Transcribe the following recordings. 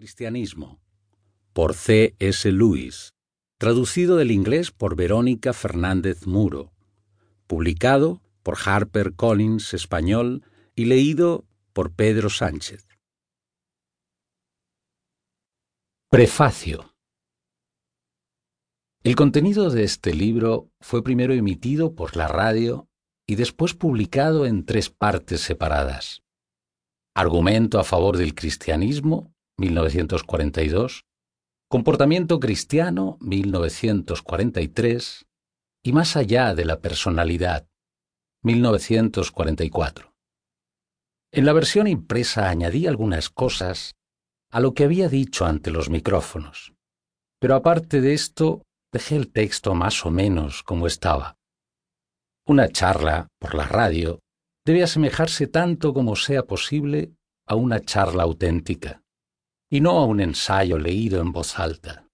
Cristianismo, por C. S. Lewis, traducido del inglés por Verónica Fernández Muro, publicado por Harper Collins Español y leído por Pedro Sánchez. Prefacio El contenido de este libro fue primero emitido por la radio y después publicado en tres partes separadas. Argumento a favor del cristianismo 1942, Comportamiento cristiano, 1943, y Más allá de la personalidad, 1944. En la versión impresa añadí algunas cosas a lo que había dicho ante los micrófonos, pero aparte de esto dejé el texto más o menos como estaba. Una charla por la radio debe asemejarse tanto como sea posible a una charla auténtica y no a un ensayo leído en voz alta.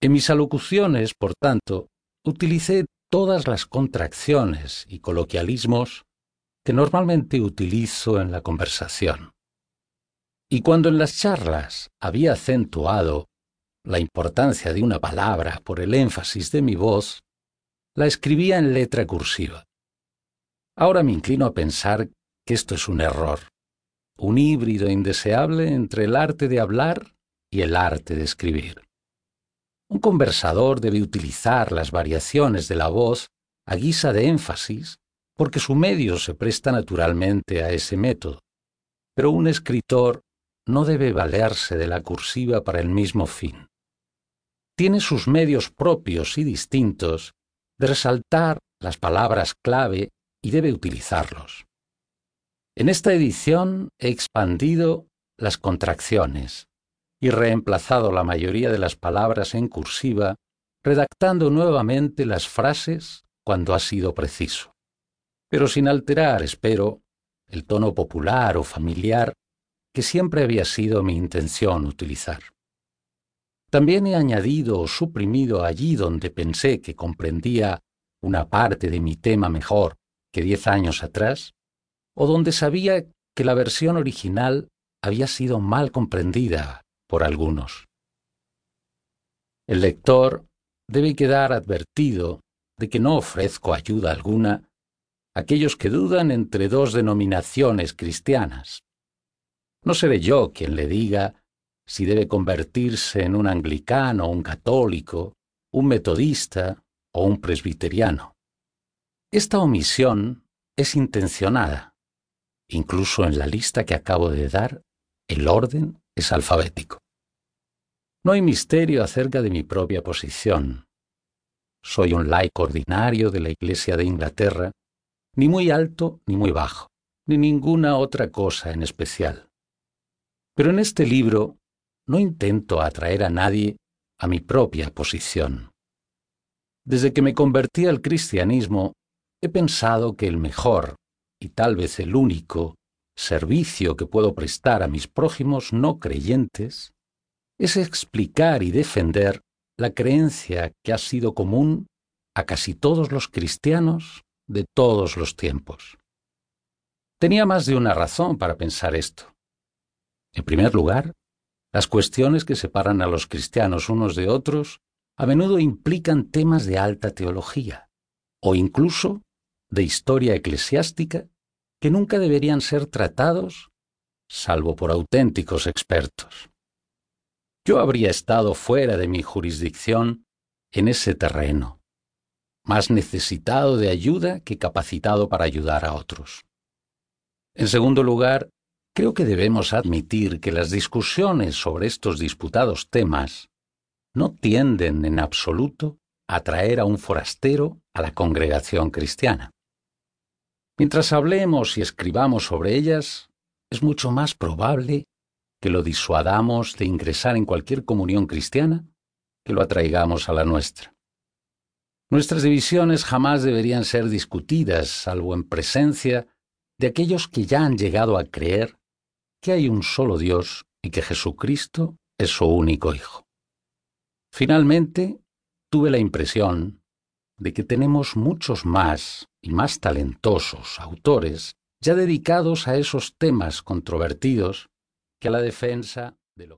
En mis alocuciones, por tanto, utilicé todas las contracciones y coloquialismos que normalmente utilizo en la conversación. Y cuando en las charlas había acentuado la importancia de una palabra por el énfasis de mi voz, la escribía en letra cursiva. Ahora me inclino a pensar que esto es un error un híbrido indeseable entre el arte de hablar y el arte de escribir. Un conversador debe utilizar las variaciones de la voz a guisa de énfasis porque su medio se presta naturalmente a ese método, pero un escritor no debe valerse de la cursiva para el mismo fin. Tiene sus medios propios y distintos de resaltar las palabras clave y debe utilizarlos. En esta edición he expandido las contracciones y reemplazado la mayoría de las palabras en cursiva, redactando nuevamente las frases cuando ha sido preciso, pero sin alterar, espero, el tono popular o familiar que siempre había sido mi intención utilizar. También he añadido o suprimido allí donde pensé que comprendía una parte de mi tema mejor que diez años atrás, o donde sabía que la versión original había sido mal comprendida por algunos. El lector debe quedar advertido de que no ofrezco ayuda alguna a aquellos que dudan entre dos denominaciones cristianas. No seré yo quien le diga si debe convertirse en un anglicano, un católico, un metodista o un presbiteriano. Esta omisión es intencionada Incluso en la lista que acabo de dar, el orden es alfabético. No hay misterio acerca de mi propia posición. Soy un laico ordinario de la Iglesia de Inglaterra, ni muy alto ni muy bajo, ni ninguna otra cosa en especial. Pero en este libro no intento atraer a nadie a mi propia posición. Desde que me convertí al cristianismo, he pensado que el mejor y tal vez el único servicio que puedo prestar a mis prójimos no creyentes es explicar y defender la creencia que ha sido común a casi todos los cristianos de todos los tiempos. Tenía más de una razón para pensar esto. En primer lugar, las cuestiones que separan a los cristianos unos de otros a menudo implican temas de alta teología o incluso de historia eclesiástica que nunca deberían ser tratados salvo por auténticos expertos. Yo habría estado fuera de mi jurisdicción en ese terreno, más necesitado de ayuda que capacitado para ayudar a otros. En segundo lugar, creo que debemos admitir que las discusiones sobre estos disputados temas no tienden en absoluto a traer a un forastero a la congregación cristiana. Mientras hablemos y escribamos sobre ellas, es mucho más probable que lo disuadamos de ingresar en cualquier comunión cristiana que lo atraigamos a la nuestra. Nuestras divisiones jamás deberían ser discutidas, salvo en presencia de aquellos que ya han llegado a creer que hay un solo Dios y que Jesucristo es su único Hijo. Finalmente, tuve la impresión de que tenemos muchos más y más talentosos autores ya dedicados a esos temas controvertidos que a la defensa de lo